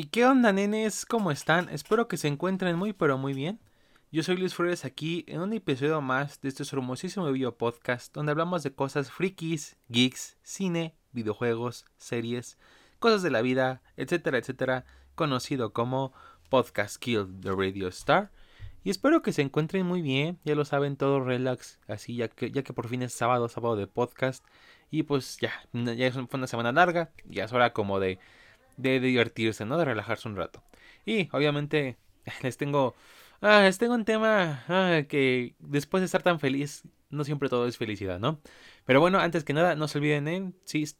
¿Y qué onda, nenes? ¿Cómo están? Espero que se encuentren muy pero muy bien. Yo soy Luis Flores aquí en un episodio más de este hermosísimo video podcast donde hablamos de cosas frikis, geeks, cine, videojuegos, series, cosas de la vida, etcétera, etcétera, conocido como Podcast Kill the Radio Star. Y espero que se encuentren muy bien, ya lo saben, todo relax, así ya que, ya que por fin es sábado, sábado de podcast. Y pues ya, ya fue una semana larga, ya es hora como de, de, divertirse, ¿no? De relajarse un rato. Y obviamente les tengo, ah, les tengo un tema ah, que después de estar tan feliz, no siempre todo es felicidad, ¿no? Pero bueno, antes que nada, no se olviden en, si, si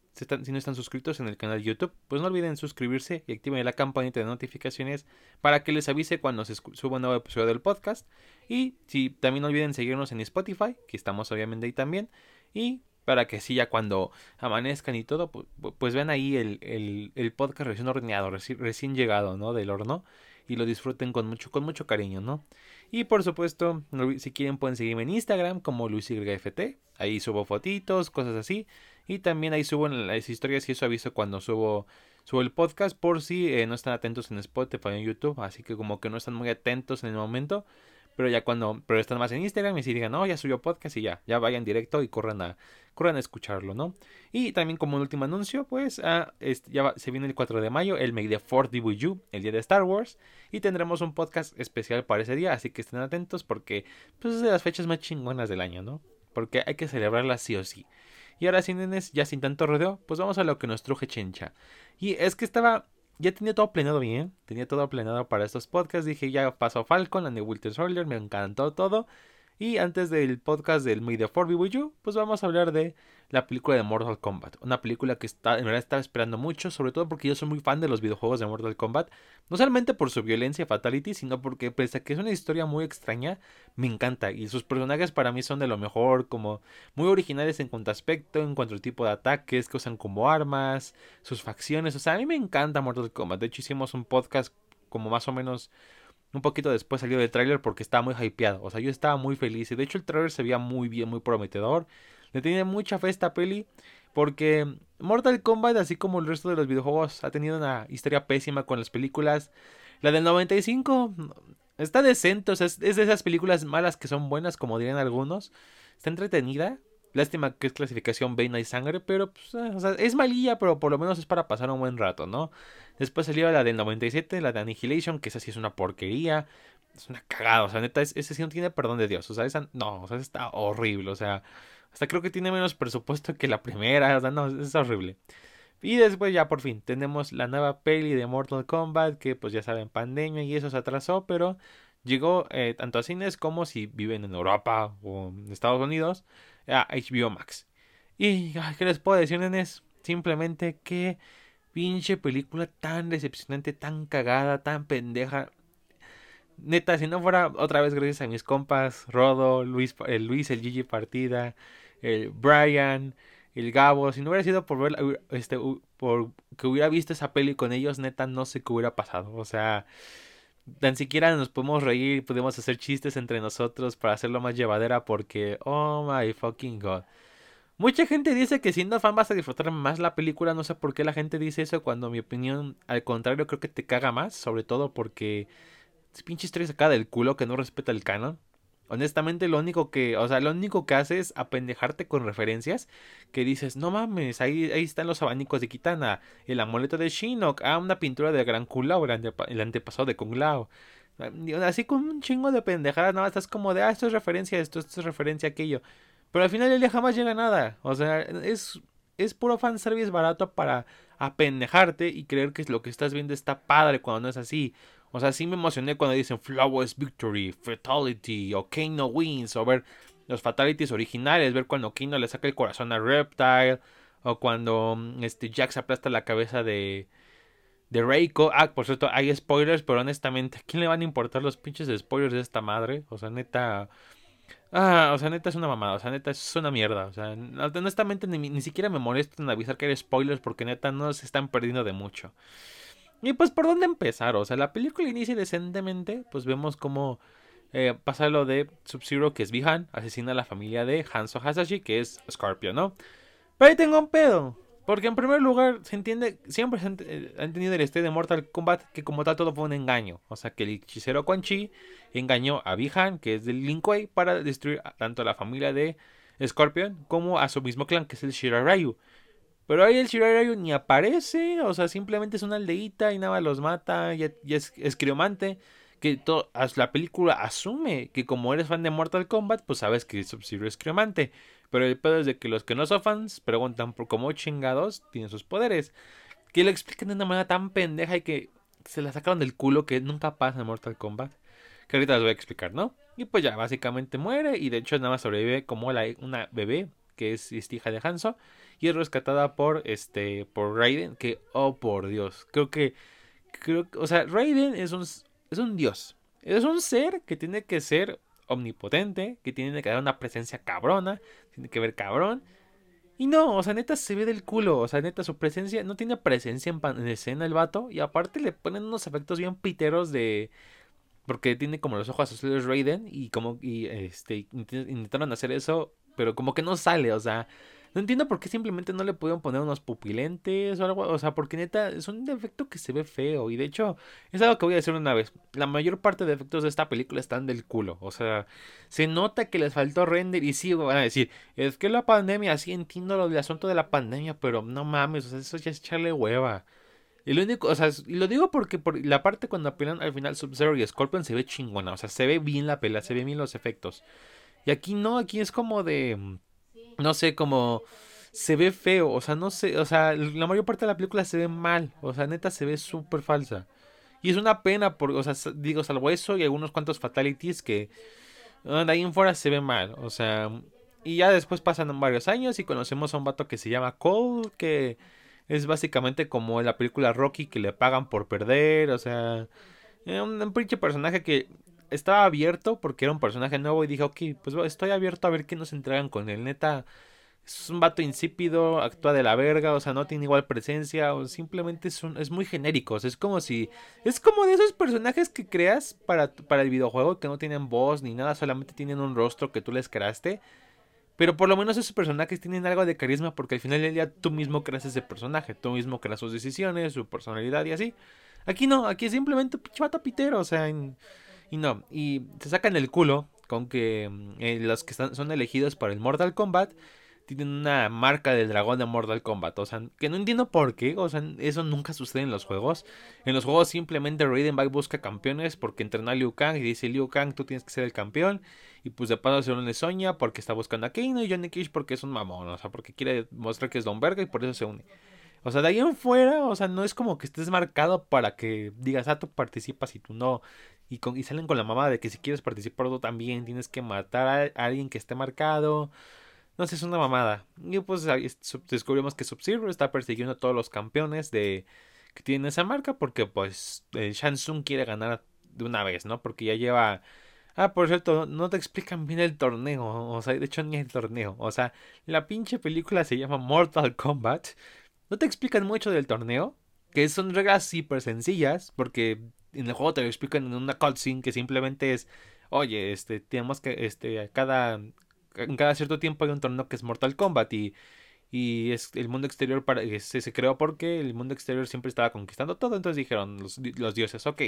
no están suscritos en el canal de YouTube, pues no olviden suscribirse y activen la campanita de notificaciones para que les avise cuando se suba un nuevo episodio del podcast. Y si también no olviden seguirnos en Spotify, que estamos obviamente ahí también. Y para que sí, ya cuando amanezcan y todo, pues, pues vean ahí el, el, podcast recién horneado, recién, llegado, ¿no? Del horno. Y lo disfruten con mucho, con mucho cariño, ¿no? Y por supuesto, si quieren pueden seguirme en Instagram como LuisYFT. Ahí subo fotitos, cosas así. Y también ahí subo en las historias y eso aviso cuando subo, subo el podcast por si eh, no están atentos en Spotify o en YouTube. Así que como que no están muy atentos en el momento. Pero ya cuando, pero están más en Instagram y si digan, no, ya subió podcast y ya, ya vayan directo y corran a, corran a escucharlo, ¿no? Y también como un último anuncio, pues ah, ya se viene el 4 de mayo, el May the 4 DVU, el día de Star Wars, y tendremos un podcast especial para ese día, así que estén atentos porque pues es de las fechas más chingonas del año, ¿no? Porque hay que celebrarlas sí o sí. Y ahora sin nenes, ya sin tanto rodeo, pues vamos a lo que nos truje Chencha. Y es que estaba ya tenía todo planeado bien, tenía todo planeado para estos podcasts. Dije, ya pasó Falcon, la de Winter Soldier, me encantó todo. Y antes del podcast del May the 4 With You, pues vamos a hablar de la película de Mortal Kombat. Una película que está, en verdad estaba esperando mucho, sobre todo porque yo soy muy fan de los videojuegos de Mortal Kombat. No solamente por su violencia fatality, sino porque pese a que es una historia muy extraña, me encanta. Y sus personajes para mí son de lo mejor, como muy originales en cuanto a aspecto, en cuanto al tipo de ataques que usan como armas, sus facciones. O sea, a mí me encanta Mortal Kombat. De hecho, hicimos un podcast como más o menos un poquito después salió el tráiler porque estaba muy hypeado. O sea, yo estaba muy feliz. Y de hecho el tráiler se veía muy bien, muy prometedor. Le tenía mucha fe a esta peli. Porque Mortal Kombat, así como el resto de los videojuegos, ha tenido una historia pésima con las películas. La del 95 está decente. O sea, es, de esas películas malas que son buenas, como dirían algunos. Está entretenida. Lástima que es clasificación B y sangre, pero pues, eh, o sea, es malilla, pero por lo menos es para pasar un buen rato, ¿no? Después salió la del 97, la de Annihilation, que esa sí es una porquería. Es una cagada, o sea, neta, ese sí no tiene perdón de Dios. O sea, esa, no, o sea, está horrible, o sea, hasta creo que tiene menos presupuesto que la primera, o sea, no, es horrible. Y después ya por fin tenemos la nueva peli de Mortal Kombat, que pues ya saben, pandemia y eso se atrasó, pero llegó eh, tanto a cines como si viven en Europa o en Estados Unidos a HBO Max. Y, ¿qué les puedo decir, nenes? Simplemente que pinche película tan decepcionante, tan cagada, tan pendeja. Neta, si no fuera otra vez gracias a mis compas, Rodo, Luis, el Luis, el Gigi Partida, el Brian, el Gabo, si no hubiera sido por ver, este, por que hubiera visto esa peli con ellos, neta, no sé qué hubiera pasado. O sea, tan siquiera nos podemos reír, podemos hacer chistes entre nosotros para hacerlo más llevadera porque, oh my fucking god. Mucha gente dice que siendo fan vas a disfrutar más la película, no sé por qué la gente dice eso cuando mi opinión al contrario creo que te caga más, sobre todo porque es pinche historia sacada del culo que no respeta el canon. Honestamente, lo único que, o sea, lo único que hace es apendejarte con referencias que dices, no mames, ahí, ahí están los abanicos de Kitana, el amuleto de Shinnok, ah, una pintura de Gran Kung Lao, el, antepasado de Kung Lao. Así con un chingo de pendejadas, nada, estás como de, ah, esto es referencia a esto, esto es referencia a aquello. Pero al final el día jamás llega a nada. O sea, es, es puro fanservice barato para apendejarte y creer que lo que estás viendo está padre cuando no es así. O sea, sí me emocioné cuando dicen Flowers Victory, Fatality, o Kano Wins, o ver los Fatalities originales, ver cuando Kano le saca el corazón a Reptile, o cuando mm, este, se aplasta la cabeza de, de Reiko. Ah, por cierto, hay spoilers, pero honestamente, ¿a quién le van a importar los pinches spoilers de esta madre? O sea, neta. Ah, o sea, neta es una mamada, o sea, neta es una mierda. O sea, honestamente ni, ni siquiera me molesto en avisar que hay spoilers porque neta no se están perdiendo de mucho. Y pues, ¿por dónde empezar? O sea, la película inicia decentemente, pues vemos cómo eh, pasa lo de Sub-Zero, que es Bihan, asesina a la familia de Hanzo Hasashi, que es Scorpio, ¿no? Pero ahí tengo un pedo. Porque en primer lugar, se entiende, siempre se han, eh, tenido el este de Mortal Kombat que como tal todo fue un engaño. O sea, que el hechicero Quan Chi engañó a Bihan, que es del Lin Kuei, para destruir tanto a la familia de Scorpion como a su mismo clan, que es el Shirarayu. Pero ahí el Shirarayu ni aparece, o sea, simplemente es una aldeíta y nada los mata, y, es, es criomante. Que la película asume que como eres fan de Mortal Kombat, pues sabes que Sub-Zero es criomante. Pero el pedo es de que los que no son fans preguntan por cómo chingados tienen sus poderes. Que lo explican de una manera tan pendeja y que se la sacaron del culo que nunca pasa en Mortal Kombat. Que ahorita les voy a explicar, ¿no? Y pues ya, básicamente muere. Y de hecho nada más sobrevive como la, una bebé que es, hija de Hanzo. Y es rescatada por este. por Raiden. Que, oh por Dios. Creo que. Creo O sea, Raiden es un. es un dios. Es un ser que tiene que ser omnipotente, que tiene que dar una presencia cabrona, tiene que ver cabrón. Y no, o sea, neta se ve del culo, o sea, neta su presencia, no tiene presencia en, escena el vato, y aparte le ponen unos efectos bien piteros de... Porque tiene como los ojos azules Raiden, y como, y este, intentaron hacer eso, pero como que no sale, o sea, no entiendo por qué simplemente no le pudieron poner unos pupilentes o algo. O sea, porque neta es un defecto que se ve feo. Y de hecho, es algo que voy a decir una vez. La mayor parte de efectos de esta película están del culo. O sea, se nota que les faltó render. Y sí, van a decir, es que la pandemia, sí entiendo lo del asunto de la pandemia, pero no mames, o sea, eso ya es echarle hueva. Y lo único, o sea, y lo digo porque por la parte cuando apelan al final Sub-Zero y Scorpion se ve chingona. O sea, se ve bien la pela, se ve bien los efectos. Y aquí no, aquí es como de no sé, como se ve feo, o sea, no sé, o sea, la mayor parte de la película se ve mal, o sea, neta se ve súper falsa. Y es una pena, porque, o sea, digo, salvo eso y algunos cuantos fatalities que de ahí en fuera se ve mal, o sea, y ya después pasan varios años y conocemos a un vato que se llama Cole, que es básicamente como en la película Rocky que le pagan por perder, o sea, un, un pinche personaje que estaba abierto porque era un personaje nuevo y dije, ok, pues estoy abierto a ver qué nos entregan con él. Neta, es un vato insípido, actúa de la verga, o sea, no tiene igual presencia, o simplemente es, es muy genérico. es como si. Es como de esos personajes que creas para, para el videojuego que no tienen voz ni nada, solamente tienen un rostro que tú les creaste. Pero por lo menos esos personajes tienen algo de carisma porque al final del día tú mismo creas ese personaje, tú mismo creas sus decisiones, su personalidad y así. Aquí no, aquí es simplemente un pinche vato pitero, o sea, en y no, y se sacan el culo con que mm, eh, los que están, son elegidos para el Mortal Kombat tienen una marca del dragón de Mortal Kombat. O sea, que no entiendo por qué. O sea, eso nunca sucede en los juegos. En los juegos simplemente Raiden va busca campeones porque entrena a Liu Kang y dice Liu Kang, tú tienes que ser el campeón. Y pues de paso se une Sonya porque está buscando a Kano y Johnny Cage porque es un mamón. O sea, porque quiere mostrar que es Don Verga y por eso se une. O sea, de ahí en fuera, o sea, no es como que estés marcado para que digas, ah, tú participas y tú no. Y, con, salen con la mamá de que si quieres participar tú también tienes que matar a, alguien que esté marcado. No sé, es una mamada. Y pues descubrimos que Sub-Zero está persiguiendo a todos los campeones de que tienen esa marca porque pues el Shansung quiere ganar de una vez, ¿no? Porque ya lleva... Ah, por cierto, no te explican bien el torneo. O sea, de hecho ni el torneo. O sea, la pinche película se llama Mortal Kombat no te explican mucho del torneo, que son reglas súper sencillas, porque en el juego te lo explican en una cutscene que simplemente es, oye, este, tenemos que, este, cada, en cada cierto tiempo hay un torneo que es Mortal Kombat y, y es el mundo exterior para, se, se creó porque el mundo exterior siempre estaba conquistando todo, entonces dijeron los, dioses, ok,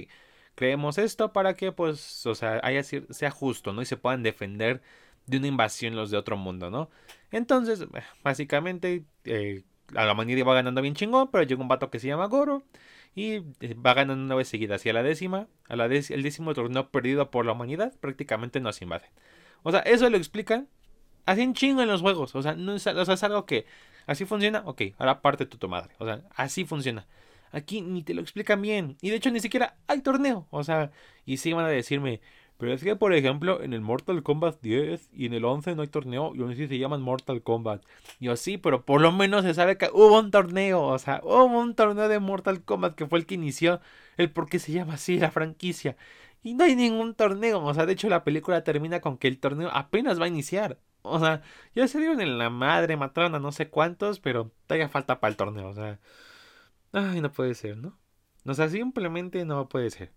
creemos esto para que, pues, o sea, haya, sea justo, ¿no? Y se puedan defender de una invasión los de otro mundo, ¿no? Entonces, básicamente, eh, a la humanidad va ganando bien chingón, pero llega un vato que se llama Goro y eh, va ganando una vez seguida. Hacia la décima, a la el décimo torneo perdido por la humanidad, prácticamente nos invaden. O sea, eso lo explican así en chingo en los juegos. O sea, no es, o sea, es algo que así funciona. Ok, ahora parte tu, tu madre. O sea, así funciona. Aquí ni te lo explican bien. Y de hecho ni siquiera hay torneo. O sea, y sí van a decirme, pero es que, por ejemplo, en el Mortal Kombat 10 y en el 11 no hay torneo y aún así se llaman Mortal Kombat. Y así, pero por lo menos se sabe que hubo un torneo. O sea, hubo un torneo de Mortal Kombat que fue el que inició el por qué se llama así la franquicia. Y no hay ningún torneo. O sea, de hecho la película termina con que el torneo apenas va a iniciar. O sea, ya se dieron en la madre, mataron no sé cuántos, pero todavía falta para el torneo. O sea, ay, no puede ser, ¿no? O sea, simplemente no puede ser.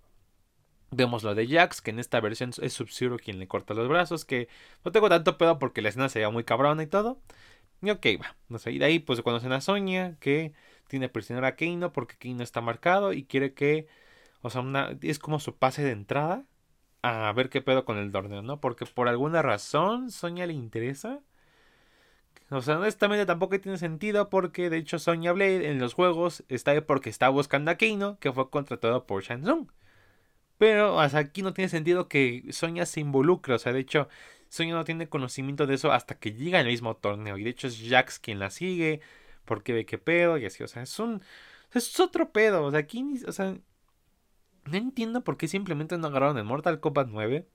Vemos lo de Jax, que en esta versión es Sub-Zero quien le corta los brazos, que no tengo tanto pedo porque la escena se muy cabrona y todo. Y ok, va. No sé, y de ahí pues conocen a Sonia, que tiene prisionero a Keino porque Keino está marcado y quiere que, o sea, es como su pase de entrada a ver qué pedo con el torneo, ¿no? Porque por alguna razón Sonia le interesa. O sea, honestamente tampoco tiene sentido porque de hecho Sonya Blade en los juegos está ahí porque está buscando a Keino, que fue contratado por Shansung. Pero hasta aquí no tiene sentido que Sonya se involucre. O sea, de hecho, Sonya no tiene conocimiento de eso hasta que llega al mismo torneo. Y de hecho es Jax quien la sigue. Porque ve qué pedo y así. O sea, es un. Es otro pedo. O sea, aquí. O sea. No entiendo por qué simplemente no agarraron el Mortal Kombat 9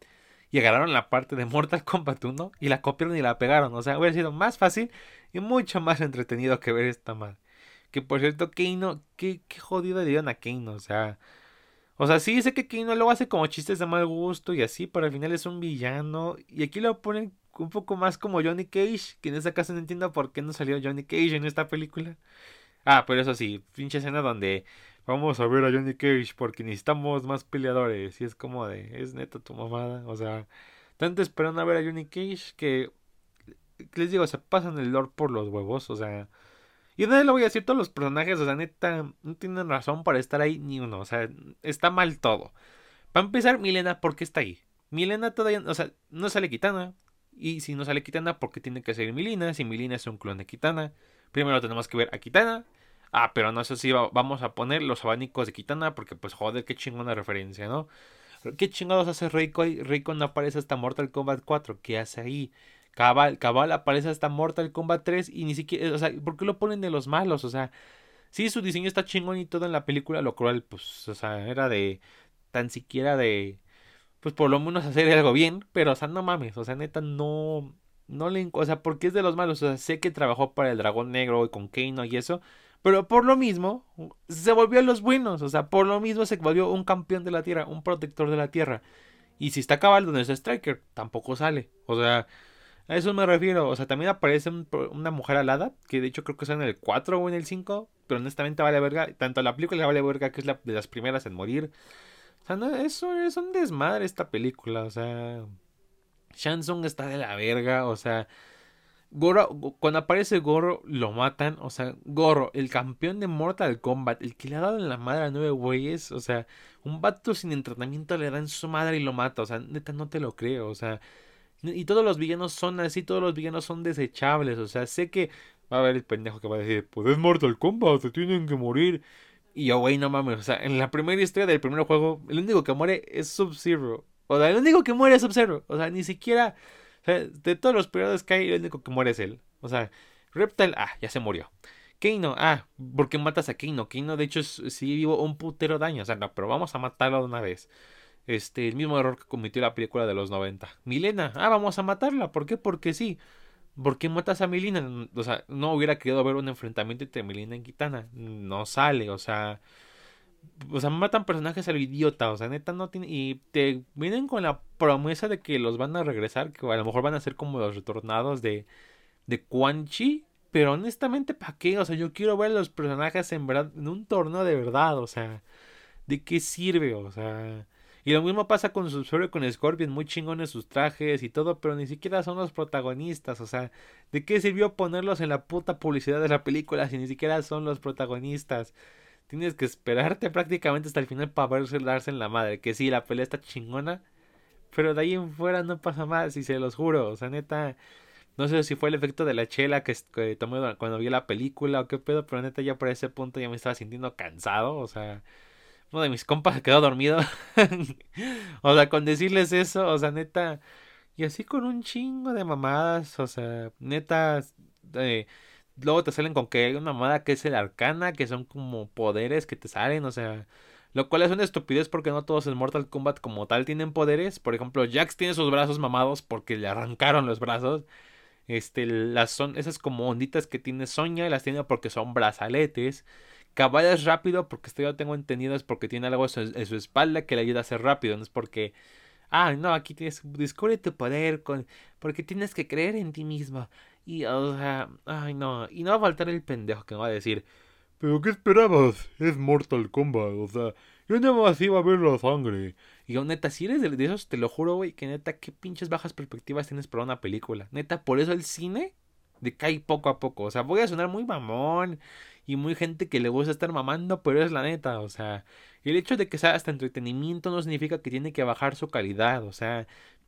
y agarraron la parte de Mortal Kombat 1 y la copiaron y la pegaron. O sea, hubiera sido más fácil y mucho más entretenido que ver esta madre. Que por cierto, Keino, qué, qué jodido le dieron a Keino. O sea, o sea, sí sé que Keino luego hace como chistes de mal gusto y así, pero al final es un villano. Y aquí lo ponen un poco más como Johnny Cage, que en esa casa no entiendo por qué no salió Johnny Cage en esta película. Ah, pero eso sí, pinche escena donde vamos a ver a Johnny Cage porque necesitamos más peleadores. Y es como de, es neta tu mamada. O sea, tanto esperando a ver a Johnny Cage que, les digo, se pasan el lore por los huevos. O sea, y de lo voy a decir, todos los personajes, o sea, neta, no tienen razón para estar ahí ni uno. O sea, está mal todo. Para empezar, Milena, ¿por qué está ahí? Milena todavía, o sea, no sale Kitana. Y si no sale Kitana, ¿por qué tiene que ser Milena? Si Milena es un clon de Kitana. Primero tenemos que ver a Kitana. Ah, pero no sé si vamos a poner los abanicos de Kitana. Porque, pues, joder, qué chingona referencia, ¿no? ¿Qué chingados hace Reiko ahí? Reiko no aparece hasta Mortal Kombat 4. ¿Qué hace ahí? Cabal, Cabal aparece hasta Mortal Kombat 3 y ni siquiera, o sea, ¿por qué lo ponen de los malos? O sea, sí, su diseño está chingón y todo en la película, lo cual, pues, o sea, era de, tan siquiera de, pues por lo menos hacer algo bien, pero, o sea, no mames, o sea, neta, no, no le, o sea, porque es de los malos, o sea, sé que trabajó para el Dragón Negro y con Keino y eso, pero por lo mismo, se volvió a los buenos, o sea, por lo mismo se volvió un campeón de la Tierra, un protector de la Tierra. Y si está Cabal donde es Striker, tampoco sale, o sea... A eso me refiero. O sea, también aparece una mujer alada, que de hecho creo que está en el 4 o en el 5, pero honestamente vale verga. Tanto la película vale verga, que es la de las primeras en morir. O sea, no, eso es un desmadre esta película. O sea, Shansung está de la verga. O sea, Goro, cuando aparece Goro, lo matan. O sea, Goro, el campeón de Mortal Kombat, el que le ha dado en la madre a nueve güeyes. O sea, un vato sin entrenamiento le da en su madre y lo mata. O sea, neta, no te lo creo. O sea, y todos los villanos son así, todos los villanos son desechables. O sea, sé que va a haber el pendejo que va a decir, pues es Mortal Kombat, se tienen que morir. Y yo, güey, no mames. O sea, en la primera historia del primer juego, el único que muere es Sub-Zero. O sea, el único que muere es Sub-Zero. O sea, ni siquiera. O sea, de todos los periodos que hay, el único que muere es él. O sea, Reptile, ah, ya se murió. Keino, ah, ¿por qué matas a Keino? Keino, de hecho, sí vivo un putero daño. O sea, no, pero vamos a matarlo de una vez. Este, el mismo error que cometió la película de los 90. Milena, ah, vamos a matarla. ¿Por qué? Porque sí. ¿Por qué matas a Milena? O sea, no hubiera querido ver un enfrentamiento entre Milena y Kitana. No sale, o sea. O sea, matan personajes a lo idiota. O sea, neta no tiene. Y te vienen con la promesa de que los van a regresar. Que a lo mejor van a ser como los retornados de. de Quan Chi. Pero honestamente, ¿para qué? O sea, yo quiero ver a los personajes en. En un torneo de verdad. O sea. ¿De qué sirve? O sea. Y lo mismo pasa con su y con Scorpion, muy chingones sus trajes y todo, pero ni siquiera son los protagonistas. O sea, ¿de qué sirvió ponerlos en la puta publicidad de la película si ni siquiera son los protagonistas? Tienes que esperarte prácticamente hasta el final para verse darse en la madre. Que sí, la pelea está chingona, pero de ahí en fuera no pasa más, y se los juro. O sea, neta, no sé si fue el efecto de la chela que, tomé cuando vi la película o qué pedo, pero neta ya por ese punto ya me estaba sintiendo cansado. O sea uno de mis compas quedó dormido. o sea, con decirles eso, o sea, neta. Y así con un chingo de mamadas, o sea, neta. Luego te salen con que hay una mamada que es el arcana, que son como poderes que te salen, o sea. Lo cual es una estupidez porque no todos en Mortal Kombat como tal tienen poderes. Por ejemplo, Jax tiene sus brazos mamados porque le arrancaron los brazos. Este, las son esas como onditas que tiene Sonya, las tiene porque son brazaletes. Cabal es rápido porque esto yo tengo entendido es porque tiene algo en su, espalda que le ayuda a ser rápido, no es porque ah, no, aquí tienes, descubre tu poder, con, porque tienes que creer en ti mismo. Y, o sea, ay, no, y no va a faltar el pendejo que me va a decir, pero ¿qué esperabas? Es Mortal Kombat, o sea, yo nada más iba a ver la sangre. Y yo, neta, si eres de, de esos, te lo juro, güey, que neta, qué pinches bajas perspectivas tienes para una película. Neta, por eso el cine decae poco a poco. O sea, voy a sonar muy mamón y muy gente que le gusta estar mamando, pero es la neta, o sea, el hecho de que sea hasta entretenimiento no significa que tiene que bajar su calidad, o sea,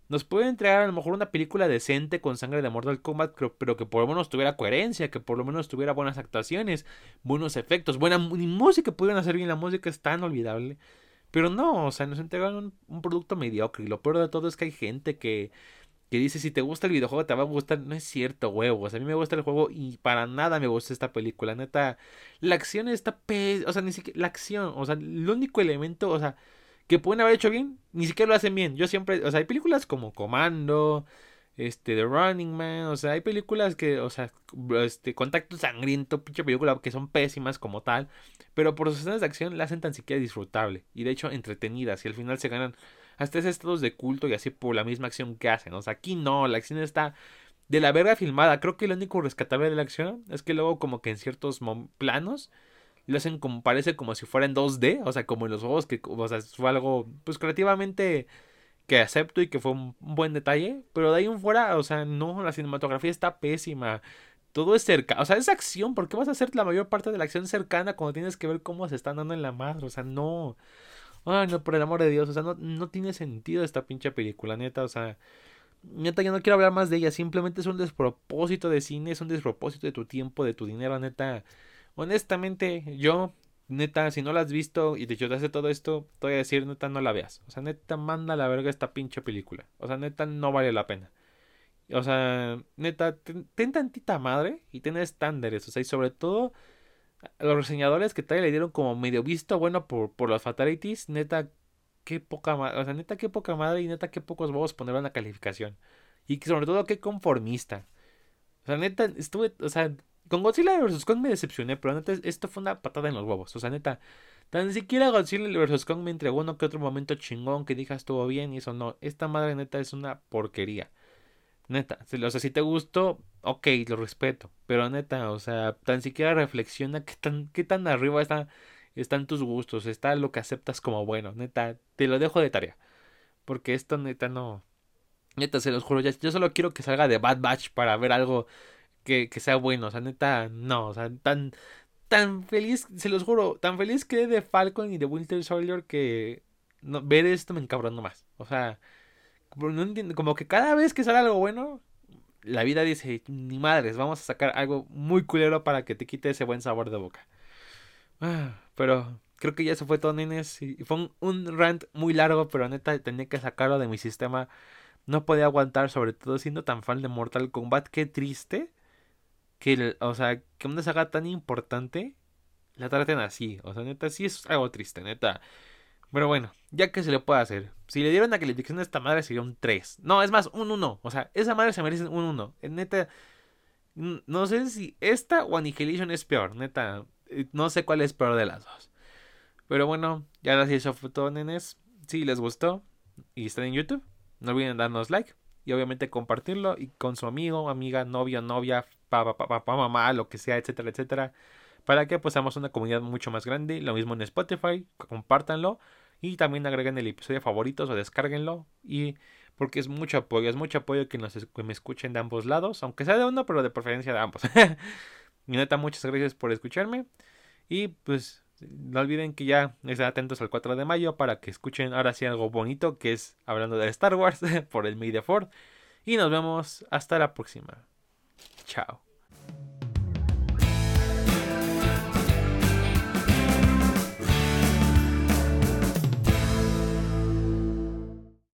nos puede entregar a lo mejor una película decente con sangre de Mortal Kombat, pero, que por lo menos tuviera coherencia, que por lo menos tuviera buenas actuaciones, buenos efectos, buena música, pudieran hacer bien, la música es tan olvidable. Pero no, o sea, nos entregan un producto mediocre. Y lo peor de todo es que hay gente que que dice si te gusta el videojuego te va a gustar. No es cierto, huevos. A mí me gusta el juego y para nada me gusta esta película. Neta, la acción está pe... O sea, ni siquiera... La acción, o sea, el único elemento, o sea, que pueden haber hecho bien, ni siquiera lo hacen bien. Yo siempre... O sea, hay películas como Comando, este, The Running Man, o sea, hay películas que, o sea, este, Contacto Sangriento, pinche película, que son pésimas como tal, pero por sus escenas de acción la hacen tan siquiera disfrutable y de hecho entretenidas y al final se ganan hasta ese estados de culto y así por la misma acción que hacen. O sea, aquí no, la acción está de la verga filmada. Creo que lo único rescatable de la acción es que luego como que en ciertos planos lo hacen como parece como si fuera en 2D, o sea, como en los juegos que o sea, fue algo pues creativamente que acepto y que fue un, buen detalle, pero de ahí en fuera, o sea, no, la cinematografía está pésima. Todo es cerca, o sea, es acción, ¿por qué vas a hacer la mayor parte de la acción cercana cuando tienes que ver cómo se están dando en la madre? O sea, no. Ay, no, por el amor de Dios, o sea, no, no tiene sentido esta pinche película, neta, o sea, neta, yo no quiero hablar más de ella, simplemente es un despropósito de cine, es un despropósito de tu tiempo, de tu dinero, neta. Honestamente, yo, neta, si no la has visto y te hace todo esto, te voy a decir, neta, no la veas. O sea, neta, manda a la verga esta pinche película. O sea, neta, no vale la pena. O sea, neta, ten, ten tantita madre y ten estándares. O sea, y sobre todo los reseñadores que todavía le dieron como medio visto bueno por, por las fatalities, neta, qué poca madre, o sea, neta, qué poca madre y neta, qué pocos huevos poner la calificación. Y sobre todo, qué conformista. O sea, neta, estuve, o sea, con Godzilla vs. Kong me decepcioné, pero neta, esto fue una patada en los huevos. O sea, neta, tan siquiera Godzilla vs. Kong me entregó uno que otro momento chingón que dije estuvo bien y eso no. Esta madre neta es una porquería. Neta, o sea, si te gustó, ok, lo respeto. Pero neta, o sea, tan siquiera reflexiona qué tan, qué tan arriba está, están tus gustos, está lo que aceptas como bueno. Neta, te lo dejo de tarea. Porque esto neta no. Neta, se los juro, yo solo quiero que salga de Bad Batch para ver algo que, que sea bueno. O sea, neta, no, o sea, tan, tan feliz, se los juro, tan feliz que de Falcon y de Winter Soldier que no, ver esto me encabronó más. O sea, no entiendo, como que cada vez que sale algo bueno, la vida dice, ni madres, vamos a sacar algo muy culero para que te quite ese buen sabor de boca. Ah, pero creo que ya se fue todo, nenes. Y fue un, rant muy largo, pero neta tenía que sacarlo de mi sistema. No podía aguantar, sobre todo siendo tan fan de Mortal Kombat. Qué triste que, o sea, que una saga tan importante la traten así. O sea, neta, sí es algo triste, neta. Pero bueno, ya que se le puede hacer. Si le dieron la calificación a esta madre sería un 3. No, es más, un 1. O sea, esa madre se merece un 1. Neta, no sé si esta o Annihilation es peor. Neta, eh, no sé cuál es peor de las dos. Pero bueno, ya ahora sí eso fue todo, nenes. Si les gustó y están en YouTube, no olviden darnos like. Y obviamente compartirlo y con su amigo, amiga, novio, novia, papá, papá, mamá, lo que sea, etcétera, etcétera. Para que pues seamos una comunidad mucho más grande. Lo mismo en Spotify, compártanlo. Y también agreguen el episodio favoritos o descárguenlo. Y porque es mucho apoyo, es mucho apoyo que, nos, me escuchen de ambos lados. Aunque sea de uno, pero de preferencia de ambos. y neta, muchas gracias por escucharme. Y pues no olviden que ya estén atentos al 4 de mayo para que escuchen ahora sí algo bonito que es hablando de Star Wars por el May the Y nos vemos hasta la próxima. Chao.